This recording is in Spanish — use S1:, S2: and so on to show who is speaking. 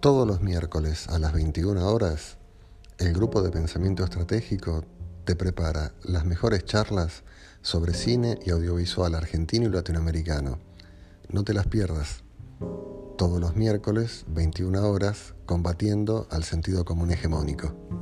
S1: Todos los miércoles a las 21 horas, el grupo de pensamiento estratégico te prepara las mejores charlas sobre cine y audiovisual argentino y latinoamericano. No te las pierdas. Todos los miércoles, 21 horas, combatiendo al sentido común hegemónico.